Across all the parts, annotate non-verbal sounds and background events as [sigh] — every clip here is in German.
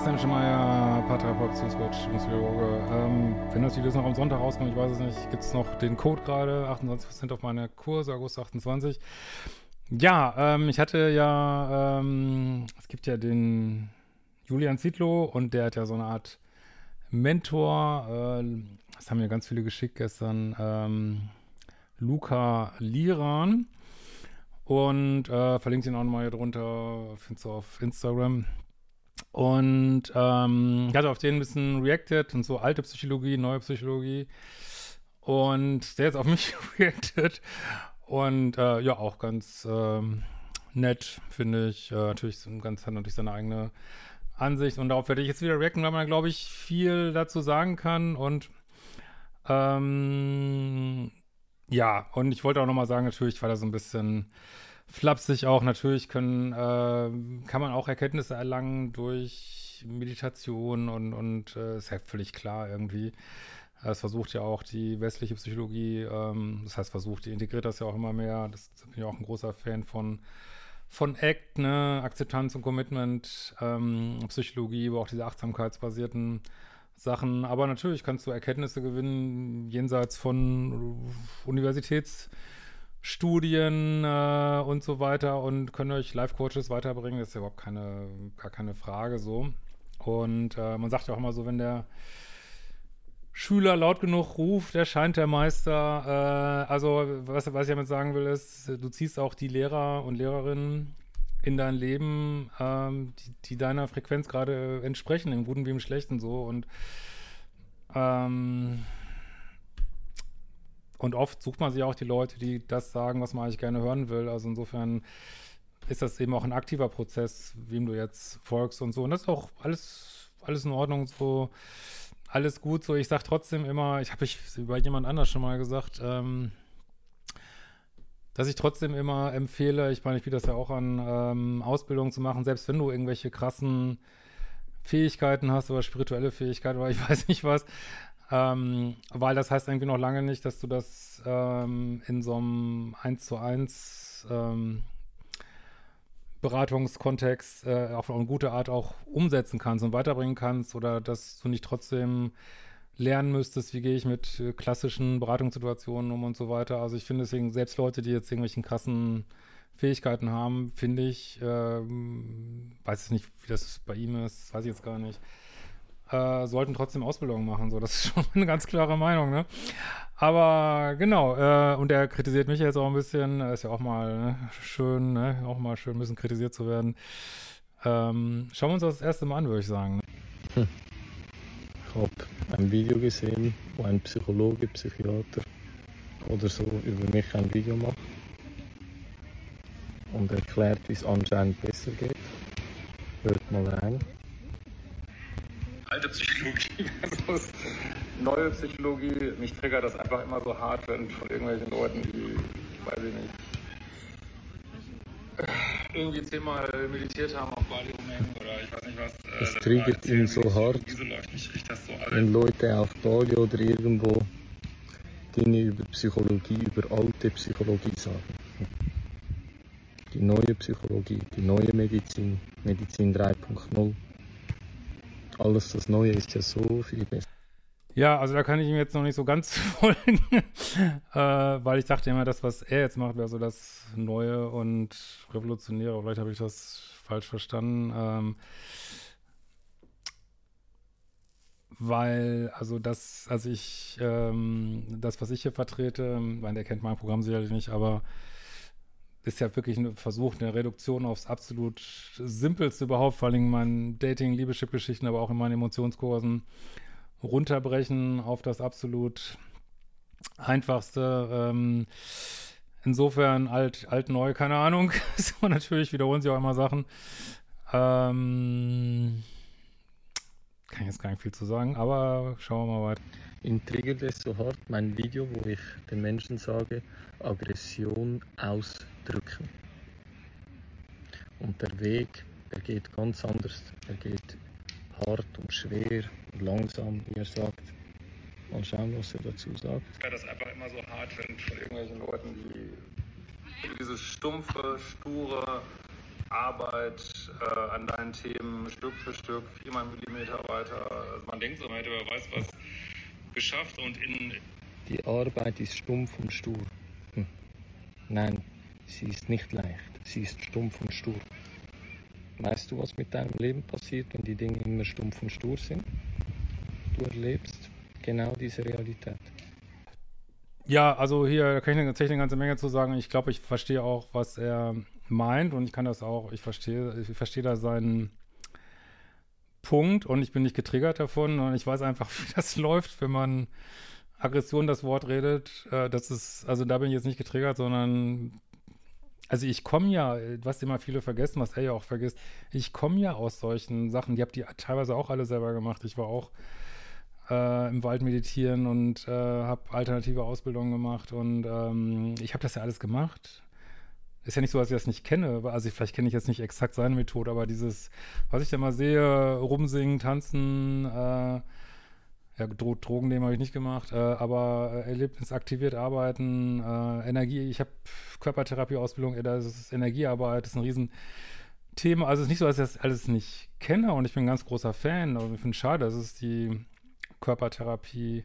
Christian Schemeier, Paartherapeut, Beziehungscoach, Psychologe. Ähm, wenn das Video noch am Sonntag rauskommt, ich weiß es nicht, gibt es noch den Code gerade, 28% auf meine Kurse, August 28. Ja, ähm, ich hatte ja, ähm, es gibt ja den Julian Zietlow und der hat ja so eine Art Mentor, äh, das haben mir ganz viele geschickt gestern, ähm, Luca Liran und äh, verlinkt ihn auch nochmal hier drunter, findest du auf Instagram. Und ähm, ich hatte auf den ein bisschen reacted und so alte Psychologie, neue Psychologie. Und der ist auf mich [laughs] reacted. Und äh, ja, auch ganz ähm, nett, finde ich. Äh, natürlich ganz hat natürlich seine eigene Ansicht. Und darauf werde ich jetzt wieder reacten, weil man, glaube ich, viel dazu sagen kann. Und ähm, ja, und ich wollte auch nochmal sagen, natürlich war da so ein bisschen flapsig auch. Natürlich können, äh, kann man auch Erkenntnisse erlangen durch Meditation und, und äh, ist ja völlig klar irgendwie. Es versucht ja auch die westliche Psychologie, ähm, das heißt versucht, die integriert das ja auch immer mehr. Das, da bin ich auch ein großer Fan von, von ACT, ne, Akzeptanz und Commitment, ähm, Psychologie, aber auch diese achtsamkeitsbasierten Sachen. Aber natürlich kannst du Erkenntnisse gewinnen jenseits von Universitäts- Studien äh, und so weiter und können euch Life-Coaches weiterbringen. Das ist ja überhaupt keine, gar keine Frage so. Und äh, man sagt ja auch immer so, wenn der Schüler laut genug ruft, erscheint der Meister. Äh, also, was, was ich damit sagen will, ist, du ziehst auch die Lehrer und Lehrerinnen in dein Leben, ähm, die, die, deiner Frequenz gerade entsprechen, im Guten wie im Schlechten so. Und ähm, und oft sucht man sich auch die Leute, die das sagen, was man eigentlich gerne hören will. Also insofern ist das eben auch ein aktiver Prozess, wem du jetzt folgst und so. Und das ist auch alles, alles in Ordnung, so alles gut. So, ich sage trotzdem immer, ich habe ich bei jemand anders schon mal gesagt, ähm, dass ich trotzdem immer empfehle, ich meine, ich biete das ja auch an, ähm, Ausbildung zu machen, selbst wenn du irgendwelche krassen Fähigkeiten hast oder spirituelle Fähigkeiten oder ich [laughs] weiß nicht was, ähm, weil das heißt irgendwie noch lange nicht, dass du das ähm, in so einem 1 zu 1 ähm, Beratungskontext äh, auf eine gute Art auch umsetzen kannst und weiterbringen kannst oder dass du nicht trotzdem lernen müsstest, wie gehe ich mit äh, klassischen Beratungssituationen um und so weiter. Also ich finde deswegen, selbst Leute, die jetzt irgendwelchen krassen Fähigkeiten haben, finde ich, äh, weiß ich nicht, wie das bei ihm ist, weiß ich jetzt gar nicht, äh, sollten trotzdem Ausbildung machen. So, das ist [laughs] schon eine ganz klare Meinung, ne? Aber genau, äh, und er kritisiert mich jetzt auch ein bisschen. Ist ja auch mal ne, schön, ne? Auch mal schön, ein bisschen kritisiert zu werden. Ähm, schauen wir uns das, erste Mal an, würde ich sagen. Hm. Ich habe ein Video gesehen, wo ein Psychologe, Psychiater oder so über mich ein Video macht und erklärt, wie es anscheinend besser geht. Hört mal rein alte Psychologie [laughs] versus neue Psychologie. Mich triggert das einfach immer so hart, wenn von irgendwelchen Leuten, die, weiß ich nicht, irgendwie zehnmal meditiert haben auf Bali rumhängen oder ich weiß nicht was. Äh, das triggert ihn so hart, so so wenn Leute auf Bali oder irgendwo Dinge über Psychologie, über alte Psychologie sagen. Die neue Psychologie, die neue Medizin, Medizin 3.0 alles das Neue ist ja so viel besser. Ja, also da kann ich ihm jetzt noch nicht so ganz [laughs] folgen, äh, weil ich dachte immer, das, was er jetzt macht, wäre so das Neue und Revolutionäre. Vielleicht habe ich das falsch verstanden. Ähm, weil, also das, also ich, ähm, das, was ich hier vertrete, weil der kennt mein Programm sicherlich nicht, aber ist ja wirklich ein Versuch, eine Reduktion aufs absolut Simpelste überhaupt, vor allem in meinen Dating-, Liebeschip-Geschichten, aber auch in meinen Emotionskursen runterbrechen auf das absolut Einfachste. Ähm, insofern alt, alt, neu, keine Ahnung. [laughs] so natürlich wiederholen sie auch immer Sachen. Ähm, jetzt gar nicht viel zu sagen, aber schauen wir mal weiter. Ihn triggert es so hart mein Video, wo ich den Menschen sage, Aggression ausdrücken. Und der Weg, der geht ganz anders. Er geht hart und schwer und langsam, wie er sagt. Mal schauen, was er dazu sagt. Ich das einfach immer so hart finde von irgendwelchen Leuten, die diese stumpfe, sture Arbeit äh, an deinen Themen Stück für Stück, viermal Millimeter weiter. Also man denkt so, man hätte wer weiß was geschafft und in. Die Arbeit ist stumpf und stur. Hm. Nein, sie ist nicht leicht. Sie ist stumpf und stur. Weißt du, was mit deinem Leben passiert, wenn die Dinge immer stumpf und stur sind? Du erlebst genau diese Realität. Ja, also hier kann ich tatsächlich eine ganze Menge zu sagen. Ich glaube, ich verstehe auch, was er meint und ich kann das auch, ich verstehe, ich verstehe da seinen Punkt und ich bin nicht getriggert davon und ich weiß einfach, [laughs] wie das läuft, wenn man Aggression das Wort redet. Äh, das ist, also da bin ich jetzt nicht getriggert, sondern also ich komme ja, was immer viele vergessen, was er ja auch vergisst, ich komme ja aus solchen Sachen, die habt ihr teilweise auch alle selber gemacht. Ich war auch äh, im Wald meditieren und äh, habe alternative Ausbildungen gemacht und ähm, ich habe das ja alles gemacht ist ja nicht so, dass ich das nicht kenne. Also vielleicht kenne ich jetzt nicht exakt seine Methode, aber dieses, was ich da mal sehe, rumsingen, tanzen, äh, ja, Dro Drogen nehmen habe ich nicht gemacht, äh, aber äh, erlebnisaktiviert arbeiten, äh, Energie, ich habe Körpertherapieausbildung, äh, das ist Energiearbeit, das ist ein Riesenthema. Also es ist nicht so, dass ich das alles nicht kenne und ich bin ein ganz großer Fan. Also ich finde es schade, dass es die Körpertherapie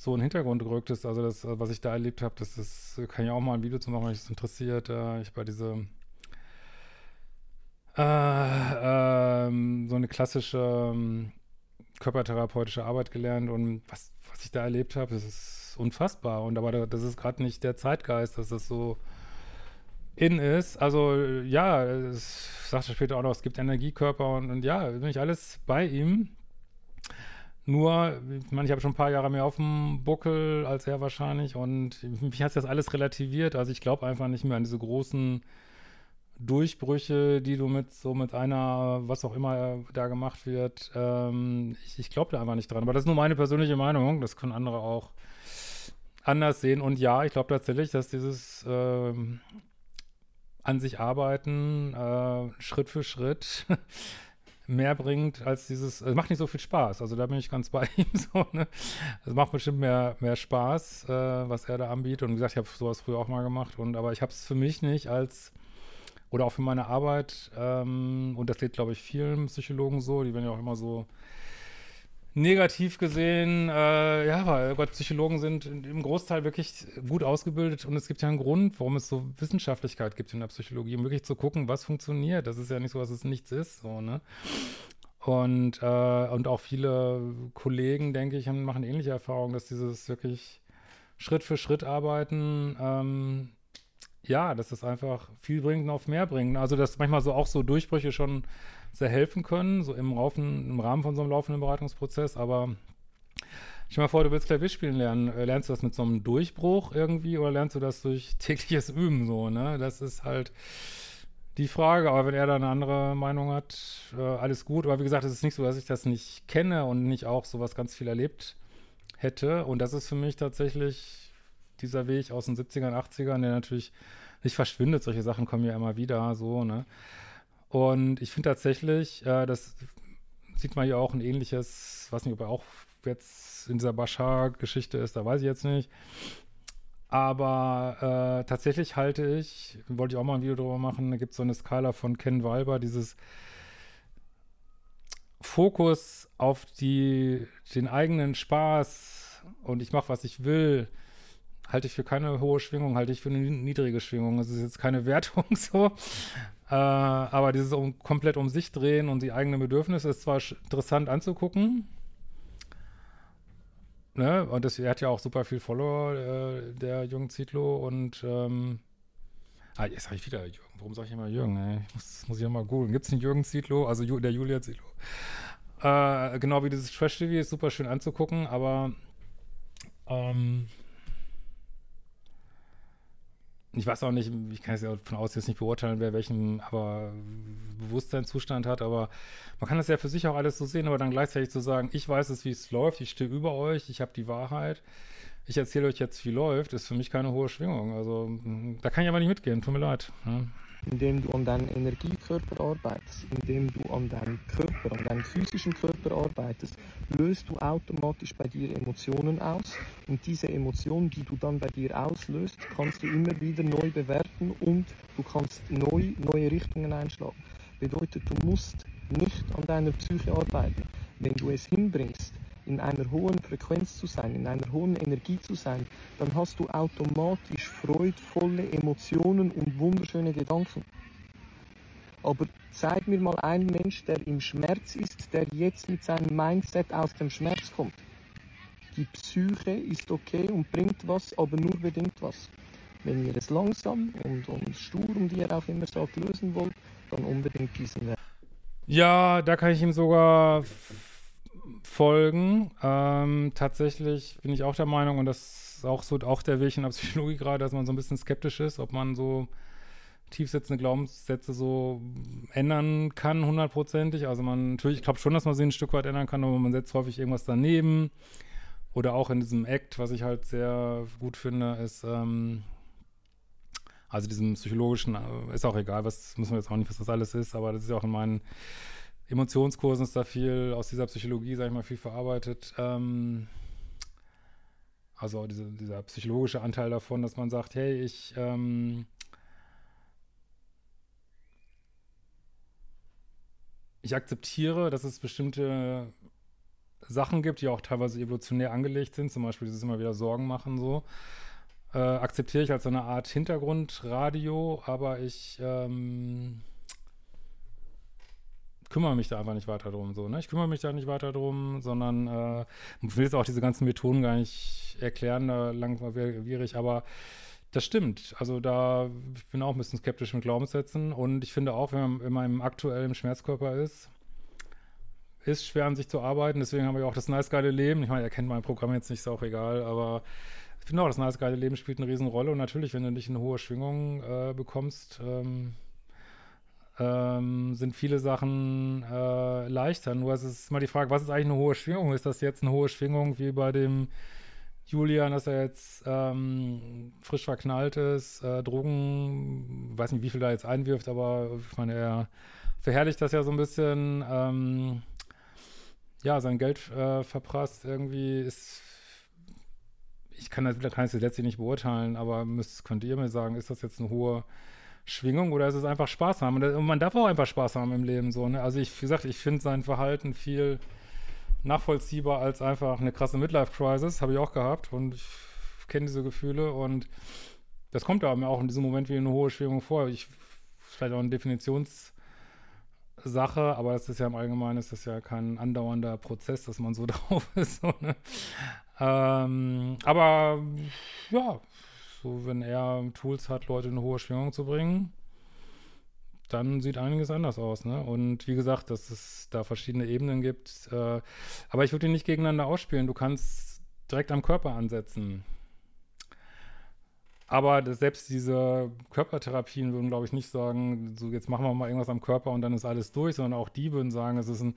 so in den Hintergrund gerückt ist. Also das, was ich da erlebt habe, das ist, kann ich auch mal ein Video zu machen, wenn mich das interessiert. Äh, ich bei diese äh, ähm, so eine klassische ähm, körpertherapeutische Arbeit gelernt und was, was ich da erlebt habe, das ist unfassbar. Und aber das ist gerade nicht der Zeitgeist, dass das so in ist. Also ja, es sagt er später auch noch, es gibt Energiekörper und, und ja, bin ich alles bei ihm. Nur, ich meine, ich habe schon ein paar Jahre mehr auf dem Buckel als er wahrscheinlich und mich hat das alles relativiert. Also ich glaube einfach nicht mehr an diese großen Durchbrüche, die du mit so mit einer, was auch immer da gemacht wird. Ähm, ich ich glaube da einfach nicht dran. Aber das ist nur meine persönliche Meinung. Das können andere auch anders sehen. Und ja, ich glaube tatsächlich, dass dieses äh, an sich arbeiten, äh, Schritt für Schritt [laughs] mehr bringt als dieses, es macht nicht so viel Spaß. Also da bin ich ganz bei [laughs] ihm so, ne? Es macht bestimmt mehr, mehr Spaß, äh, was er da anbietet. Und wie gesagt, ich habe sowas früher auch mal gemacht und aber ich habe es für mich nicht als oder auch für meine Arbeit, ähm, und das geht, glaube ich, vielen Psychologen so, die werden ja auch immer so negativ gesehen, äh, ja, weil Gott, Psychologen sind im Großteil wirklich gut ausgebildet und es gibt ja einen Grund, warum es so Wissenschaftlichkeit gibt in der Psychologie, um wirklich zu gucken, was funktioniert. Das ist ja nicht so, dass es nichts ist, so, ne? Und, äh, und auch viele Kollegen, denke ich, machen ähnliche Erfahrungen, dass dieses wirklich Schritt für Schritt arbeiten, ähm, ja, dass es einfach viel bringt und auf mehr bringt. Also, dass manchmal so auch so Durchbrüche schon sehr helfen können, so im, Laufen, im Rahmen von so einem laufenden Beratungsprozess. Aber stell dir mal vor, du willst Klavier spielen lernen. Äh, lernst du das mit so einem Durchbruch irgendwie oder lernst du das durch [laughs] tägliches Üben so, ne? Das ist halt die Frage. Aber wenn er da eine andere Meinung hat, äh, alles gut. Aber wie gesagt, es ist nicht so, dass ich das nicht kenne und nicht auch sowas ganz viel erlebt hätte. Und das ist für mich tatsächlich dieser Weg aus den 70ern, 80ern, der natürlich nicht verschwindet. Solche Sachen kommen ja immer wieder so, ne? Und ich finde tatsächlich, äh, das sieht man ja auch ein ähnliches, weiß nicht, ob er auch jetzt in dieser Bashar-Geschichte ist, da weiß ich jetzt nicht. Aber äh, tatsächlich halte ich, wollte ich auch mal ein Video drüber machen, da gibt es so eine Skala von Ken Walber, dieses Fokus auf die, den eigenen Spaß und ich mache, was ich will, halte ich für keine hohe Schwingung, halte ich für eine niedrige Schwingung. Es ist jetzt keine [laughs] Wertung so, äh, aber dieses um, komplett um sich drehen und die eigenen Bedürfnisse ist zwar interessant anzugucken, ne? Und das, er hat ja auch super viel Follower, äh, der Jung Zitlo, und ähm, Ah, jetzt sage ich wieder Jürgen. Warum sage ich immer Jürgen? Ey? Ich muss, muss ich nochmal googeln. Gibt es einen Jürgen Zietlow? Also der Julia Zietlow. Äh, genau wie dieses Trash-TV ist super schön anzugucken, aber ähm, ich weiß auch nicht, ich kann es ja von außen jetzt nicht beurteilen, wer welchen aber Bewusstseinszustand hat, aber man kann das ja für sich auch alles so sehen, aber dann gleichzeitig zu sagen, ich weiß es, wie es läuft, ich stehe über euch, ich habe die Wahrheit, ich erzähle euch jetzt, wie läuft, ist für mich keine hohe Schwingung. Also da kann ich aber nicht mitgehen, tut mir leid. Ja indem du an deinem Energiekörper arbeitest, indem du an deinem Körper, an deinem physischen Körper arbeitest, löst du automatisch bei dir Emotionen aus und diese Emotionen, die du dann bei dir auslöst, kannst du immer wieder neu bewerten und du kannst neu, neue Richtungen einschlagen. Bedeutet, du musst nicht an deiner Psyche arbeiten. Wenn du es hinbringst, in einer hohen Frequenz zu sein, in einer hohen Energie zu sein, dann hast du automatisch freudvolle Emotionen und wunderschöne Gedanken. Aber zeig mir mal einen Mensch, der im Schmerz ist, der jetzt mit seinem Mindset aus dem Schmerz kommt. Die Psyche ist okay und bringt was, aber nur bedingt was. Wenn ihr es langsam und, und stur, um wie er auch immer sagt, lösen wollt, dann unbedingt diesen Weg. Ja, da kann ich ihm sogar folgen. Ähm, tatsächlich bin ich auch der Meinung, und das ist auch so auch der Weg in der Psychologie gerade, dass man so ein bisschen skeptisch ist, ob man so tiefsitzende Glaubenssätze so ändern kann, hundertprozentig. Also man, natürlich, ich glaube schon, dass man sie ein Stück weit ändern kann, aber man setzt häufig irgendwas daneben. Oder auch in diesem Act, was ich halt sehr gut finde, ist, ähm, also diesem psychologischen, äh, ist auch egal, was müssen wir jetzt auch nicht, was das alles ist, aber das ist ja auch in meinen Emotionskursen ist da viel aus dieser Psychologie, sag ich mal, viel verarbeitet. Ähm, also diese, dieser psychologische Anteil davon, dass man sagt, hey, ich ähm, ich akzeptiere, dass es bestimmte Sachen gibt, die auch teilweise evolutionär angelegt sind, zum Beispiel dieses immer wieder Sorgen machen so. Äh, akzeptiere ich als so eine Art Hintergrundradio, aber ich ähm, kümmere mich da einfach nicht weiter drum. So, ne? Ich kümmere mich da nicht weiter drum, sondern äh, will jetzt auch diese ganzen Methoden gar nicht erklären, da langwierig, aber das stimmt. Also da, ich bin auch ein bisschen skeptisch mit Glaubenssätzen und ich finde auch, wenn man, man im aktuellen Schmerzkörper ist, ist schwer an sich zu arbeiten. Deswegen haben wir auch das nice geile Leben. Ich meine, er kennt mein Programm jetzt nicht, ist auch egal, aber ich finde auch, das nice geile Leben spielt eine Riesenrolle und natürlich, wenn du nicht eine hohe Schwingung äh, bekommst, ähm, ähm, sind viele Sachen äh, leichter. Nur es ist mal die Frage, was ist eigentlich eine hohe Schwingung? Ist das jetzt eine hohe Schwingung wie bei dem Julian, dass er jetzt ähm, frisch verknallt ist, äh, Drogen, weiß nicht, wie viel da jetzt einwirft, aber ich meine, er verherrlicht das ja so ein bisschen, ähm, ja, sein Geld äh, verprasst irgendwie ist ich kann das, kann es letztlich nicht beurteilen, aber müsst, könnt ihr mir sagen, ist das jetzt eine hohe Schwingung oder ist es einfach Spaß haben? Und man darf auch einfach Spaß haben im Leben so. Ne? Also ich, wie gesagt, ich finde sein Verhalten viel nachvollziehbar als einfach eine krasse Midlife-Crisis, habe ich auch gehabt und ich kenne diese Gefühle und das kommt aber auch in diesem Moment wie eine hohe Schwingung vor. Ich, vielleicht auch eine Definitionssache, aber das ist ja im Allgemeinen ist das ja kein andauernder Prozess, dass man so [laughs] drauf ist. So, ne? ähm, aber ja, so, wenn er Tools hat, Leute in eine hohe Schwingung zu bringen, dann sieht einiges anders aus, ne? Und wie gesagt, dass es da verschiedene Ebenen gibt. Äh, aber ich würde die nicht gegeneinander ausspielen. Du kannst direkt am Körper ansetzen. Aber selbst diese Körpertherapien würden, glaube ich, nicht sagen, so jetzt machen wir mal irgendwas am Körper und dann ist alles durch, sondern auch die würden sagen, es ist ein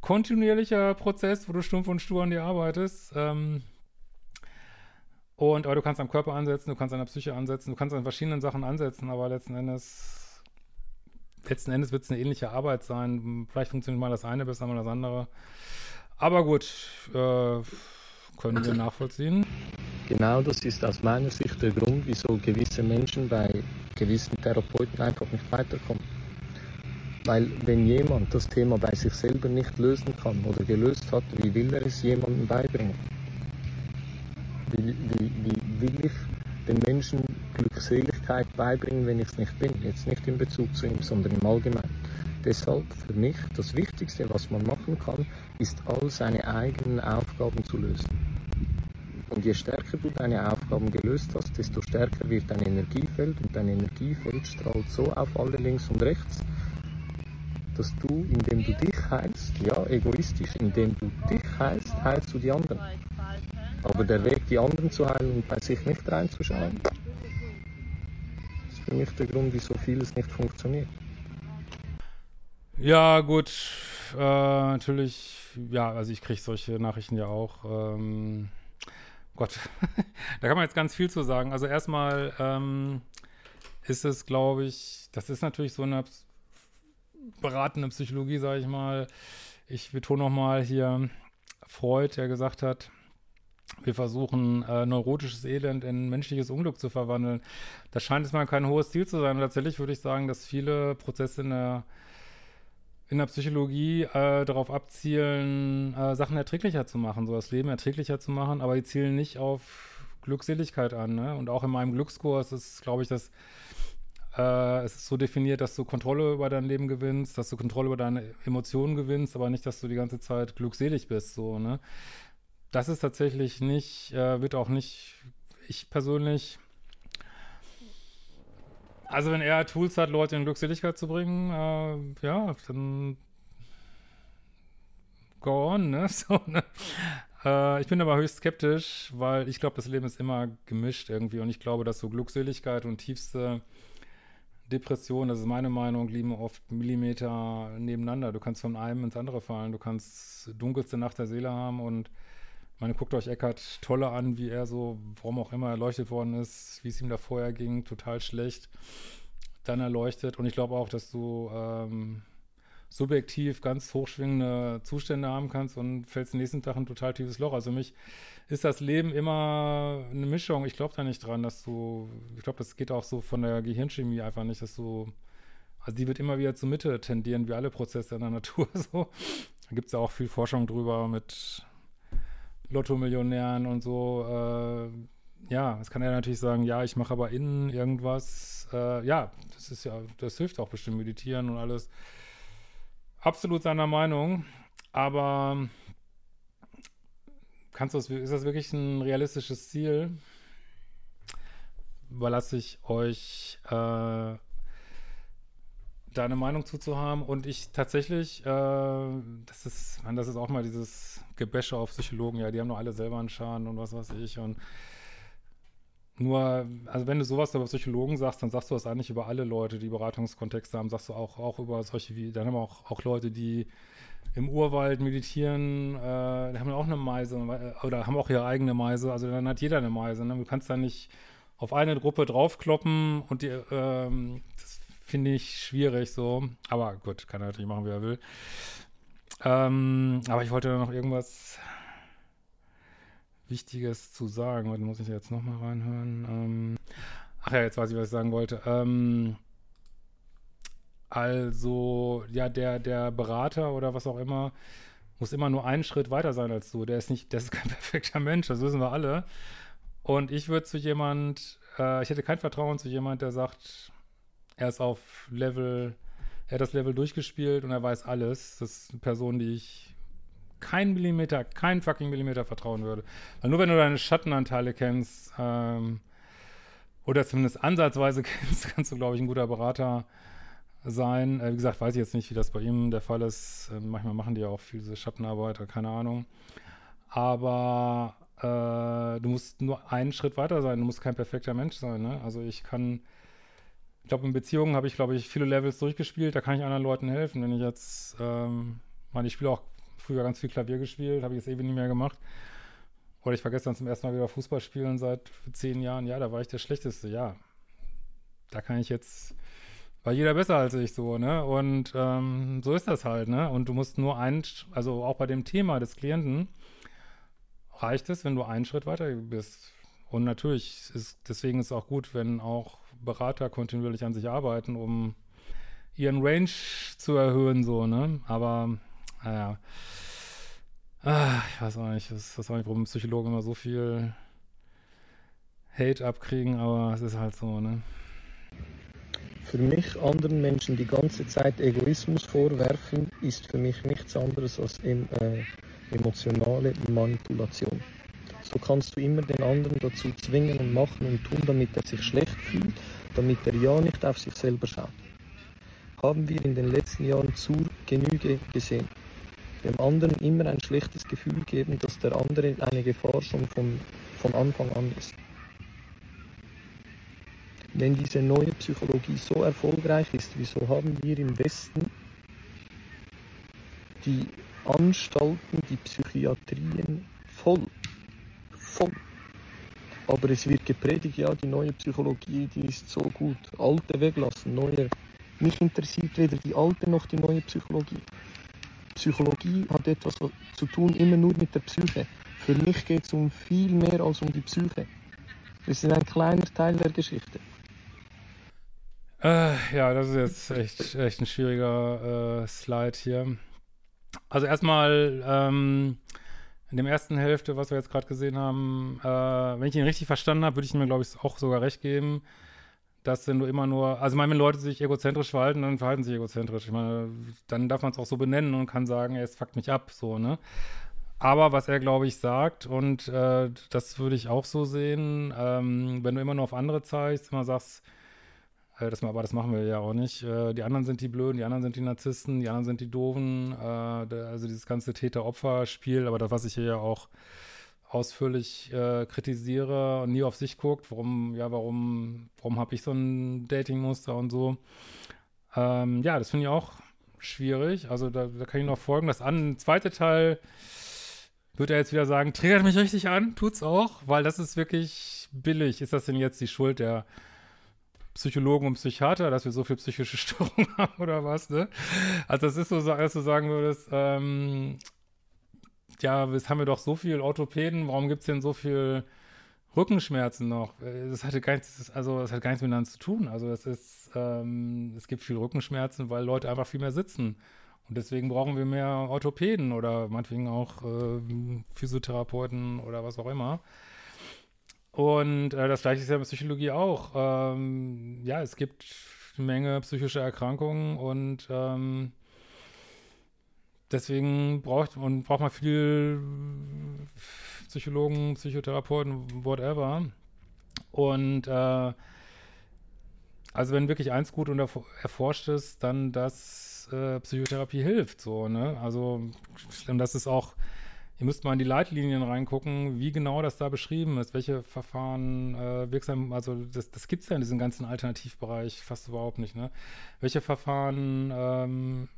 kontinuierlicher Prozess, wo du stumpf und stur an dir arbeitest. Ähm, und, aber du kannst am Körper ansetzen, du kannst an der Psyche ansetzen, du kannst an verschiedenen Sachen ansetzen, aber letzten Endes, letzten Endes wird es eine ähnliche Arbeit sein. Vielleicht funktioniert mal das eine besser, mal das andere. Aber gut, äh, können wir nachvollziehen. Genau das ist aus meiner Sicht der Grund, wieso gewisse Menschen bei gewissen Therapeuten einfach nicht weiterkommen. Weil wenn jemand das Thema bei sich selber nicht lösen kann oder gelöst hat, wie will er es jemandem beibringen? Wie, wie, wie will ich den Menschen Glückseligkeit beibringen, wenn ich es nicht bin? Jetzt nicht in Bezug zu ihm, sondern im Allgemeinen. Deshalb für mich das Wichtigste, was man machen kann, ist all seine eigenen Aufgaben zu lösen. Und je stärker du deine Aufgaben gelöst hast, desto stärker wird dein Energiefeld und dein Energiefeld strahlt so auf alle links und rechts, dass du, indem du dich heilst, ja, egoistisch, indem du dich heilst, heilst du die anderen. Aber der Weg, die anderen zu heilen und bei sich nicht reinzuschauen, ist für mich der Grund, wieso vieles nicht funktioniert. Ja, gut. Äh, natürlich, ja, also ich kriege solche Nachrichten ja auch. Ähm, Gott, [laughs] da kann man jetzt ganz viel zu sagen. Also erstmal ähm, ist es, glaube ich, das ist natürlich so eine beratende Psychologie, sage ich mal. Ich betone nochmal hier Freud, der gesagt hat, wir versuchen, äh, neurotisches Elend in menschliches Unglück zu verwandeln. Das scheint jetzt mal kein hohes Ziel zu sein. Und tatsächlich würde ich sagen, dass viele Prozesse in der in der Psychologie äh, darauf abzielen, äh, Sachen erträglicher zu machen, so das Leben erträglicher zu machen, aber die zielen nicht auf Glückseligkeit an. Ne? Und auch in meinem Glückskurs ist, glaube ich, dass äh, es ist so definiert, dass du Kontrolle über dein Leben gewinnst, dass du Kontrolle über deine Emotionen gewinnst, aber nicht, dass du die ganze Zeit glückselig bist. So, ne? Das ist tatsächlich nicht, äh, wird auch nicht, ich persönlich also wenn er Tools hat, Leute in Glückseligkeit zu bringen, äh, ja, dann go on, ne? [laughs] So, ne? Äh, ich bin aber höchst skeptisch, weil ich glaube, das Leben ist immer gemischt irgendwie und ich glaube, dass so Glückseligkeit und tiefste Depression, das ist meine Meinung, liegen oft Millimeter nebeneinander. Du kannst von einem ins andere fallen, du kannst dunkelste Nacht der Seele haben und meine, guckt euch Eckart Tolle an, wie er so, warum auch immer erleuchtet worden ist, wie es ihm da vorher ging, total schlecht, dann erleuchtet. Und ich glaube auch, dass du ähm, subjektiv ganz hochschwingende Zustände haben kannst und fällst den nächsten Tag ein total tiefes Loch. Also mich ist das Leben immer eine Mischung. Ich glaube da nicht dran, dass du, ich glaube, das geht auch so von der Gehirnchemie einfach nicht, dass du, also die wird immer wieder zur Mitte tendieren, wie alle Prozesse in der Natur [laughs] so. Da gibt es ja auch viel Forschung drüber mit Lotto-Millionären und so. Äh, ja, es kann er natürlich sagen, ja, ich mache aber innen irgendwas. Äh, ja, das ist ja, das hilft auch bestimmt meditieren und alles. Absolut seiner Meinung, aber kannst du ist das wirklich ein realistisches Ziel? Überlasse ich euch äh, da eine Meinung zuzuhaben. Und ich tatsächlich, äh, das ist, man, das ist auch mal dieses Gebäsche auf Psychologen, ja, die haben doch alle selber einen Schaden und was weiß ich. Und nur, also wenn du sowas über Psychologen sagst, dann sagst du das eigentlich über alle Leute, die Beratungskontexte haben, sagst du auch, auch über solche wie, dann haben wir auch, auch Leute, die im Urwald meditieren, äh, die haben auch eine Meise oder haben auch ihre eigene Meise, also dann hat jeder eine Meise, ne? du kannst da nicht auf eine Gruppe draufkloppen und die, ähm, das finde ich schwierig so. Aber gut, kann er natürlich machen, wie er will. Ähm, aber ich wollte noch irgendwas Wichtiges zu sagen. Warte, muss ich jetzt nochmal reinhören? Ähm, ach ja, jetzt weiß ich, was ich sagen wollte. Ähm, also, ja, der, der Berater oder was auch immer muss immer nur einen Schritt weiter sein als du. Der ist nicht, das ist [laughs] kein perfekter Mensch, das wissen wir alle. Und ich würde zu jemand, äh, ich hätte kein Vertrauen zu jemand, der sagt, er ist auf Level, er hat das Level durchgespielt und er weiß alles. Das ist eine Person, die ich keinen Millimeter, keinen fucking Millimeter vertrauen würde. Weil nur wenn du deine Schattenanteile kennst, ähm, oder zumindest ansatzweise [laughs] kennst, kannst du, glaube ich, ein guter Berater sein. Äh, wie gesagt, weiß ich jetzt nicht, wie das bei ihm der Fall ist. Äh, manchmal machen die ja auch viel diese Schattenarbeit, keine Ahnung. Aber äh, du musst nur einen Schritt weiter sein. Du musst kein perfekter Mensch sein. Ne? Also ich kann ich glaube, in Beziehungen habe ich, glaube ich, viele Levels durchgespielt. Da kann ich anderen Leuten helfen. Wenn ich jetzt, ähm, meine, ich spiele auch früher ganz viel Klavier gespielt, habe ich jetzt ewig nicht mehr gemacht. Oder ich war gestern zum ersten Mal wieder Fußball spielen seit zehn Jahren. Ja, da war ich der Schlechteste. Ja, da kann ich jetzt, war jeder besser als ich so, ne? Und ähm, so ist das halt, ne? Und du musst nur einen, also auch bei dem Thema des Klienten, reicht es, wenn du einen Schritt weiter bist. Und natürlich ist deswegen ist es auch gut, wenn auch Berater kontinuierlich an sich arbeiten, um ihren Range zu erhöhen, so, ne? Aber, naja. Ah, ich weiß auch nicht, ich weiß auch nicht, warum Psychologen immer so viel Hate abkriegen, aber es ist halt so, ne? Für mich anderen Menschen die ganze Zeit Egoismus vorwerfen, ist für mich nichts anderes als em, äh, emotionale Manipulation. so kannst du immer den anderen dazu zwingen und machen und tun, damit er sich schlecht fühlt, damit er ja nicht auf sich selber schaut. Haben wir in den letzten Jahren zur Genüge gesehen. Dem anderen immer ein schlechtes Gefühl geben, dass der andere eine Gefahr schon von, von Anfang an ist. Wenn diese neue Psychologie so erfolgreich ist, wieso haben wir im Westen die Anstalten, die Psychiatrien voll? Voll. Aber es wird gepredigt, ja, die neue Psychologie, die ist so gut. Alte weglassen, neue. Mich interessiert weder die alte noch die neue Psychologie. Psychologie hat etwas zu tun immer nur mit der Psyche. Für mich geht es um viel mehr als um die Psyche. Das ist ein kleiner Teil der Geschichte. Äh, ja, das ist jetzt echt, echt ein schwieriger äh, Slide hier. Also erstmal ähm, in der ersten Hälfte, was wir jetzt gerade gesehen haben, äh, wenn ich ihn richtig verstanden habe, würde ich mir, glaube ich, auch sogar recht geben, dass wenn du immer nur, also ich meine, wenn Leute sich egozentrisch verhalten, dann verhalten sie sich egozentrisch. Ich meine, dann darf man es auch so benennen und kann sagen, es fuckt mich ab, so, ne? Aber was er, glaube ich, sagt, und äh, das würde ich auch so sehen, ähm, wenn du immer nur auf andere zeigst, immer sagst, das, aber das machen wir ja auch nicht. Äh, die anderen sind die Blöden, die anderen sind die Narzissten, die anderen sind die Doofen. Äh, also dieses ganze Täter-Opfer-Spiel, aber das, was ich hier ja auch ausführlich äh, kritisiere und nie auf sich guckt, warum, ja, warum, warum habe ich so ein Datingmuster und so. Ähm, ja, das finde ich auch schwierig. Also da, da, kann ich noch folgen. Das an, zweite Teil wird er jetzt wieder sagen, triggert mich richtig an, tut's auch, weil das ist wirklich billig. Ist das denn jetzt die Schuld der Psychologen und Psychiater, dass wir so viel psychische [laughs] Störungen haben oder was, ne? Also das ist so, dass du sagen würdest, ähm, ja, jetzt haben wir doch so viel Orthopäden, warum gibt es denn so viel Rückenschmerzen noch? Das hatte gar nichts, also das hat gar nichts miteinander zu tun. Also es ist, ähm, es gibt viel Rückenschmerzen, weil Leute einfach viel mehr sitzen. Und deswegen brauchen wir mehr Orthopäden oder meinetwegen auch äh, Physiotherapeuten oder was auch immer. Und äh, das gleiche ist ja mit Psychologie auch. Ähm, ja, es gibt eine Menge psychische Erkrankungen und ähm, deswegen braucht, und braucht man viel Psychologen, Psychotherapeuten, whatever. Und äh, also wenn wirklich eins gut und erforscht ist, dann dass äh, Psychotherapie hilft, so, ne? Also, das ist auch Ihr müsst mal in die Leitlinien reingucken, wie genau das da beschrieben ist, welche Verfahren äh, wirksam, also das, das gibt es ja in diesem ganzen Alternativbereich fast überhaupt nicht, ne? Welche Verfahren ähm,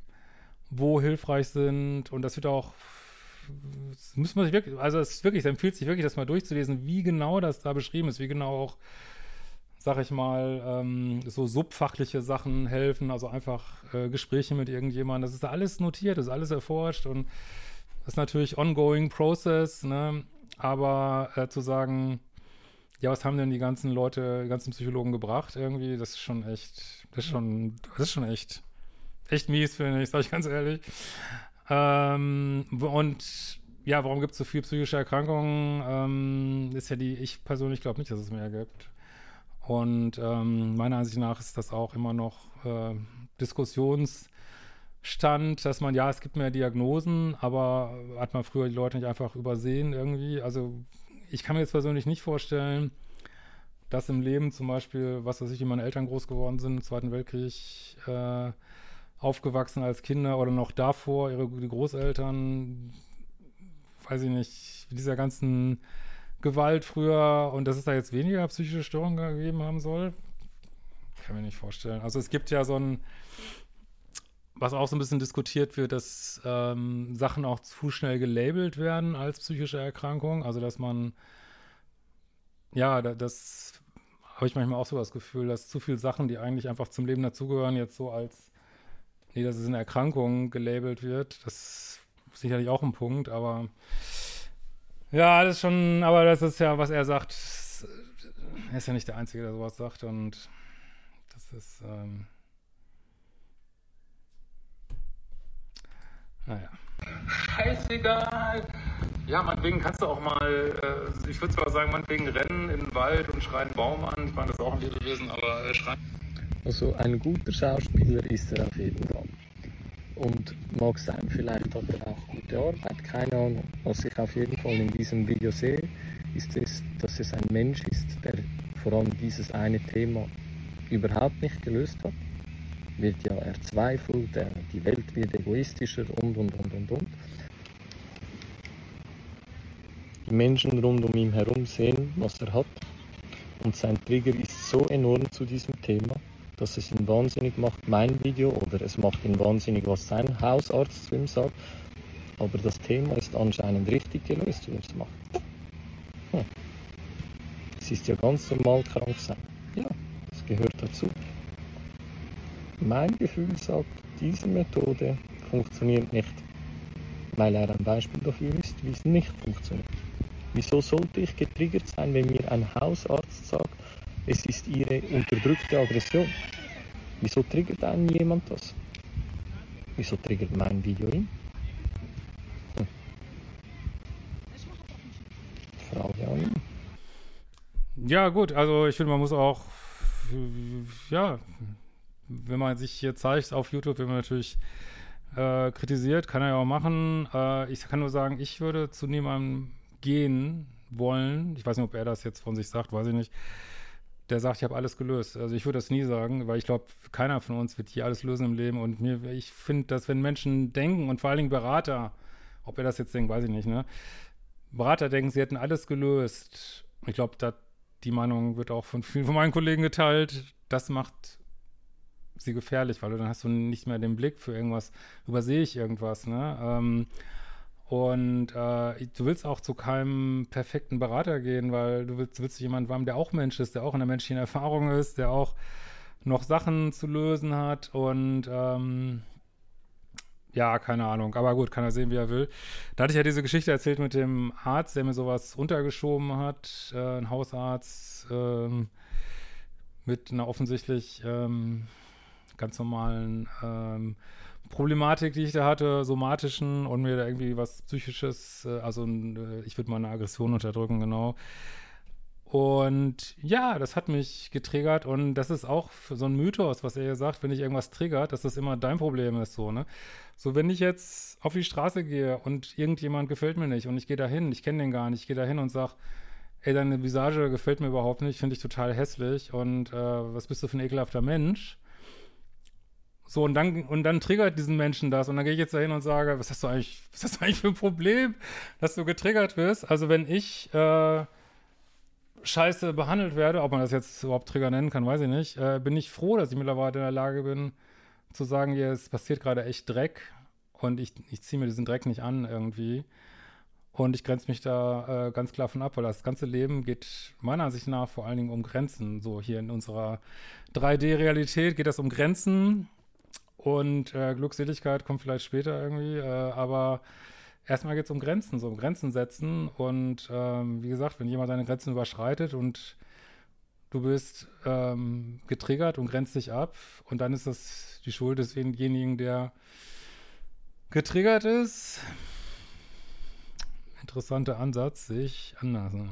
wo hilfreich sind und das wird auch, das muss man sich wirklich, also es ist wirklich, es empfiehlt sich wirklich, das mal durchzulesen, wie genau das da beschrieben ist, wie genau auch sag ich mal, ähm, so subfachliche Sachen helfen, also einfach äh, Gespräche mit irgendjemandem. Das ist alles notiert, das ist alles erforscht und ist natürlich ongoing process, ne? Aber äh, zu sagen, ja, was haben denn die ganzen Leute, die ganzen Psychologen gebracht irgendwie, das ist schon echt, das ist schon, das ist schon echt, echt mies, finde ich, sag ich [laughs] ganz ehrlich. Ähm, und ja, warum gibt es so viel psychische Erkrankungen? Ähm, ist ja die, ich persönlich glaube nicht, dass es mehr gibt. Und ähm, meiner Ansicht nach ist das auch immer noch äh, Diskussions- stand, dass man, ja, es gibt mehr Diagnosen, aber hat man früher die Leute nicht einfach übersehen irgendwie. Also ich kann mir jetzt persönlich nicht vorstellen, dass im Leben zum Beispiel, was weiß ich, wie meine Eltern groß geworden sind, im Zweiten Weltkrieg, äh, aufgewachsen als Kinder oder noch davor, ihre die Großeltern, weiß ich nicht, dieser ganzen Gewalt früher und dass es da jetzt weniger psychische Störungen gegeben haben soll, kann mir nicht vorstellen. Also es gibt ja so ein was auch so ein bisschen diskutiert wird, dass ähm, Sachen auch zu schnell gelabelt werden als psychische Erkrankung. Also, dass man, ja, da, das habe ich manchmal auch so das Gefühl, dass zu viele Sachen, die eigentlich einfach zum Leben dazugehören, jetzt so als, nee, das ist eine Erkrankung gelabelt wird. Das ist sicherlich auch ein Punkt, aber ja, das ist schon, aber das ist ja, was er sagt, er ist ja nicht der Einzige, der sowas sagt und das ist, ähm, Naja. Scheißegal. Ja, meinetwegen kannst du auch mal, äh, ich würde zwar sagen, meinetwegen rennen in den Wald und schreien Baum an. Ich meine, das ist auch ein Lebewesen, aber äh, schreien. Also ein guter Schauspieler ist er auf jeden Fall. Und mag sein, vielleicht hat er auch gute Arbeit, keine Ahnung. Was ich auf jeden Fall in diesem Video sehe, ist es, dass es ein Mensch ist, der vor allem dieses eine Thema überhaupt nicht gelöst hat. Wird ja erzweifelt, die Welt wird egoistischer und und und und und. Die Menschen rund um ihn herum sehen, was er hat. Und sein Trigger ist so enorm zu diesem Thema, dass es ihn wahnsinnig macht, mein Video, oder es macht ihn wahnsinnig, was sein Hausarzt zu ihm sagt. Aber das Thema ist anscheinend richtig gelöst, wie er es macht. Hm. Es ist ja ganz normal krank sein. Ja, das gehört dazu. Mein Gefühl sagt, diese Methode funktioniert nicht, weil er ein Beispiel dafür ist, wie es nicht funktioniert. Wieso sollte ich getriggert sein, wenn mir ein Hausarzt sagt, es ist ihre unterdrückte Aggression? Wieso triggert einen jemand das? Wieso triggert mein Video ihn? Hm. Frage an ihn. Ja, gut, also ich finde, man muss auch, ja, wenn man sich hier zeigt auf YouTube, wenn man natürlich äh, kritisiert, kann er ja auch machen. Äh, ich kann nur sagen, ich würde zu niemandem gehen wollen. Ich weiß nicht, ob er das jetzt von sich sagt, weiß ich nicht. Der sagt, ich habe alles gelöst. Also ich würde das nie sagen, weil ich glaube, keiner von uns wird hier alles lösen im Leben. Und mir, ich finde, dass wenn Menschen denken und vor allen Dingen Berater, ob er das jetzt denkt, weiß ich nicht, ne? Berater denken, sie hätten alles gelöst. Ich glaube, die Meinung wird auch von vielen von meinen Kollegen geteilt. Das macht sie gefährlich, weil du dann hast du nicht mehr den Blick für irgendwas, übersehe ich irgendwas, ne? Ähm, und äh, du willst auch zu keinem perfekten Berater gehen, weil du willst, willst jemanden haben, der auch Mensch ist, der auch in der menschlichen Erfahrung ist, der auch noch Sachen zu lösen hat und ähm, ja, keine Ahnung. Aber gut, kann er sehen, wie er will. Da hatte ich ja diese Geschichte erzählt mit dem Arzt, der mir sowas untergeschoben hat, äh, ein Hausarzt ähm, mit einer offensichtlich ähm, ganz normalen ähm, Problematik, die ich da hatte, somatischen und mir da irgendwie was Psychisches, äh, also äh, ich würde meine Aggression unterdrücken, genau. Und ja, das hat mich getriggert und das ist auch so ein Mythos, was er hier sagt, wenn ich irgendwas triggert, dass das immer dein Problem ist, so, ne? So, wenn ich jetzt auf die Straße gehe und irgendjemand gefällt mir nicht und ich gehe da hin, ich kenne den gar nicht, ich gehe da hin und sag, ey, deine Visage gefällt mir überhaupt nicht, finde ich total hässlich und äh, was bist du für ein ekelhafter Mensch? So, und dann, und dann triggert diesen Menschen das. Und dann gehe ich jetzt dahin und sage, was hast du eigentlich, [laughs] was hast du eigentlich für ein Problem, dass du getriggert wirst? Also, wenn ich äh, scheiße behandelt werde, ob man das jetzt überhaupt Trigger nennen kann, weiß ich nicht, äh, bin ich froh, dass ich mittlerweile in der Lage bin, zu sagen, ja, es passiert gerade echt Dreck und ich, ich ziehe mir diesen Dreck nicht an irgendwie. Und ich grenze mich da äh, ganz klar von ab, weil das ganze Leben geht meiner Ansicht nach vor allen Dingen um Grenzen. So hier in unserer 3D-Realität geht das um Grenzen und äh, Glückseligkeit kommt vielleicht später irgendwie, äh, aber erstmal geht es um Grenzen, so um Grenzen setzen. Und ähm, wie gesagt, wenn jemand deine Grenzen überschreitet und du bist ähm, getriggert und grenzt dich ab, und dann ist das die Schuld desjenigen, der getriggert ist. Interessanter Ansatz, sehe ich anders. Ne?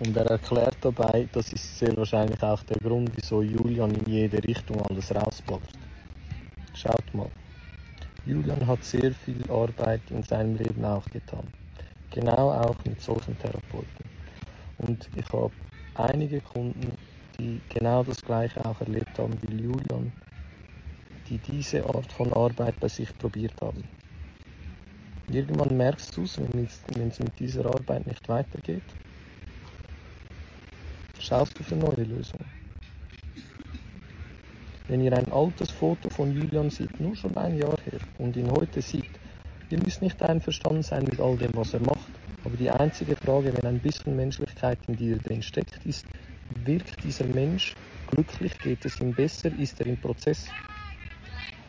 Und er erklärt dabei, das ist sehr wahrscheinlich auch der Grund, wieso Julian in jede Richtung alles rauspackt. Schaut mal, Julian hat sehr viel Arbeit in seinem Leben auch getan. Genau auch mit solchen Therapeuten. Und ich habe einige Kunden, die genau das Gleiche auch erlebt haben wie Julian, die diese Art von Arbeit bei sich probiert haben. Irgendwann merkst du es, wenn es mit dieser Arbeit nicht weitergeht. Schaust du für neue Lösungen. Wenn ihr ein altes Foto von Julian seht, nur schon ein Jahr her, und ihn heute sieht, ihr müsst nicht einverstanden sein mit all dem, was er macht. Aber die einzige Frage, wenn ein bisschen Menschlichkeit in dir drin steckt, ist, wirkt dieser Mensch glücklich? Geht es ihm besser? Ist er im Prozess?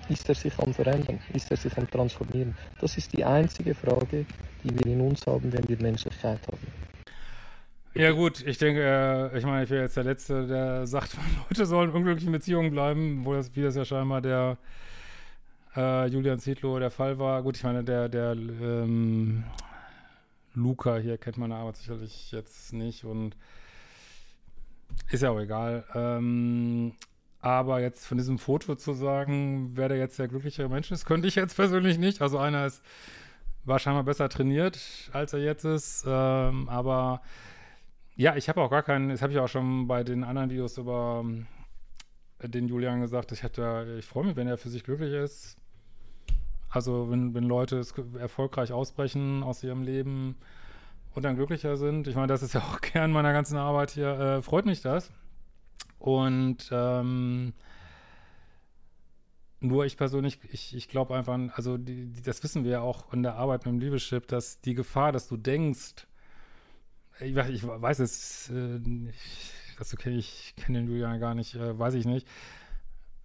Ist er sich am Verändern? Ist er sich am Transformieren? Das ist die einzige Frage, die wir in uns haben, wenn wir Menschlichkeit haben. Ja gut, ich denke, äh, ich meine, ich wäre jetzt der Letzte, der sagt, [laughs] Leute sollen in Beziehungen bleiben, wo das, wie das ja scheinbar der äh, Julian Zietlow der Fall war. Gut, ich meine, der, der ähm, Luca hier kennt meine Arbeit sicherlich jetzt nicht und ist ja auch egal. Ähm, aber jetzt von diesem Foto zu sagen, wer der jetzt der glücklichere Mensch ist, könnte ich jetzt persönlich nicht. Also einer ist war scheinbar besser trainiert, als er jetzt ist. Ähm, aber ja, ich habe auch gar keinen, das habe ich auch schon bei den anderen Videos über äh, den Julian gesagt, ich ich freue mich, wenn er für sich glücklich ist. Also wenn, wenn Leute erfolgreich ausbrechen aus ihrem Leben und dann glücklicher sind. Ich meine, das ist ja auch [laughs] Kern meiner ganzen Arbeit hier. Äh, freut mich das. Und ähm, nur ich persönlich, ich, ich glaube einfach, also die, die, das wissen wir ja auch in der Arbeit mit dem Liebeschip, dass die Gefahr, dass du denkst, ich, ich weiß es, äh, ich, das okay, ich kenne den Julian gar nicht, äh, weiß ich nicht,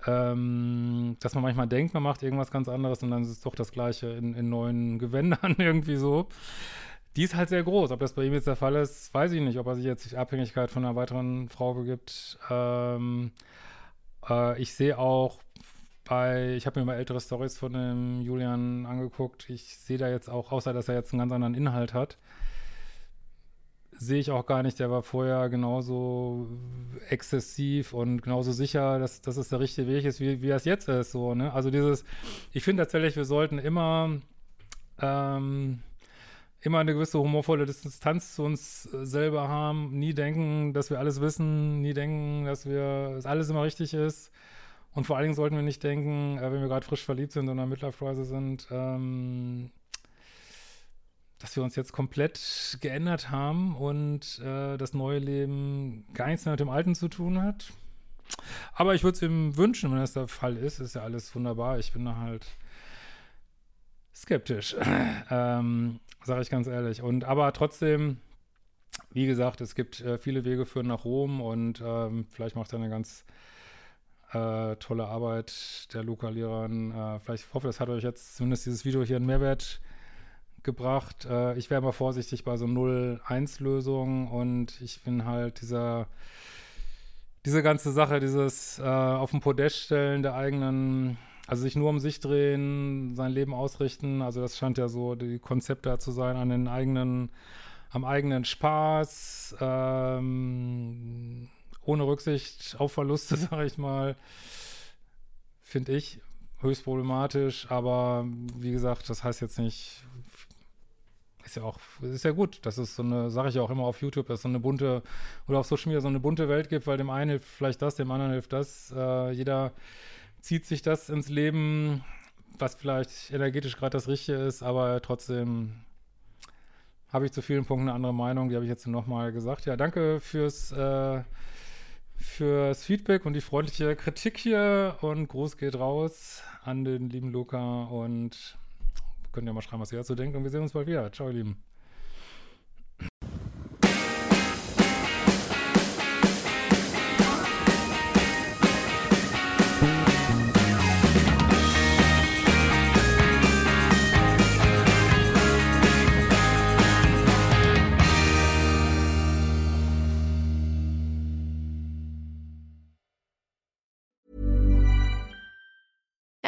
ähm, dass man manchmal denkt, man macht irgendwas ganz anderes und dann ist es doch das Gleiche in, in neuen [laughs] Gewändern irgendwie so. Die ist halt sehr groß. Ob das bei ihm jetzt der Fall ist, weiß ich nicht. Ob er sich jetzt Abhängigkeit von einer weiteren Frau begibt. Ähm, äh, ich sehe auch bei, ich habe mir mal ältere Stories von dem Julian angeguckt. Ich sehe da jetzt auch, außer dass er jetzt einen ganz anderen Inhalt hat, sehe ich auch gar nicht. Der war vorher genauso exzessiv und genauso sicher, dass, dass es der richtige Weg ist, wie, wie das jetzt ist. So, ne? Also dieses, ich finde tatsächlich, wir sollten immer ähm, immer eine gewisse humorvolle Distanz zu uns selber haben, nie denken, dass wir alles wissen, nie denken, dass wir, dass alles immer richtig ist. Und vor allen Dingen sollten wir nicht denken, äh, wenn wir gerade frisch verliebt sind und in Midlife-Crisis sind, ähm, dass wir uns jetzt komplett geändert haben und äh, das neue Leben gar nichts mehr mit dem Alten zu tun hat. Aber ich würde es ihm wünschen, wenn das der Fall ist. Ist ja alles wunderbar. Ich bin da halt skeptisch, [clears throat] ähm, sage ich ganz ehrlich. Und aber trotzdem, wie gesagt, es gibt äh, viele Wege führen nach Rom und ähm, vielleicht macht er eine ganz äh, tolle Arbeit der Luca-Lehrern. Äh, vielleicht ich hoffe, das hat euch jetzt zumindest dieses Video hier einen Mehrwert gebracht. Äh, ich wäre mal vorsichtig bei so 0-1-Lösungen und ich bin halt dieser diese ganze Sache, dieses äh, auf den Podest stellen der eigenen, also sich nur um sich drehen, sein Leben ausrichten, also das scheint ja so die Konzept da zu sein, an den eigenen, am eigenen Spaß, ähm, ohne Rücksicht auf Verluste, [laughs] sage ich mal, finde ich höchst problematisch. Aber wie gesagt, das heißt jetzt nicht, ist ja auch, ist ja gut, dass es so eine, sage ich ja auch immer auf YouTube, dass so eine bunte, oder auf Social Media so eine bunte Welt gibt, weil dem einen hilft vielleicht das, dem anderen hilft das. Äh, jeder zieht sich das ins Leben, was vielleicht energetisch gerade das Richtige ist, aber trotzdem habe ich zu vielen Punkten eine andere Meinung. Die habe ich jetzt nochmal gesagt. Ja, danke fürs äh, fürs Feedback und die freundliche Kritik hier. Und Gruß geht raus an den lieben Luca und könnt ihr mal schreiben, was ihr dazu denkt. Und wir sehen uns bald wieder. Ciao, ihr Lieben.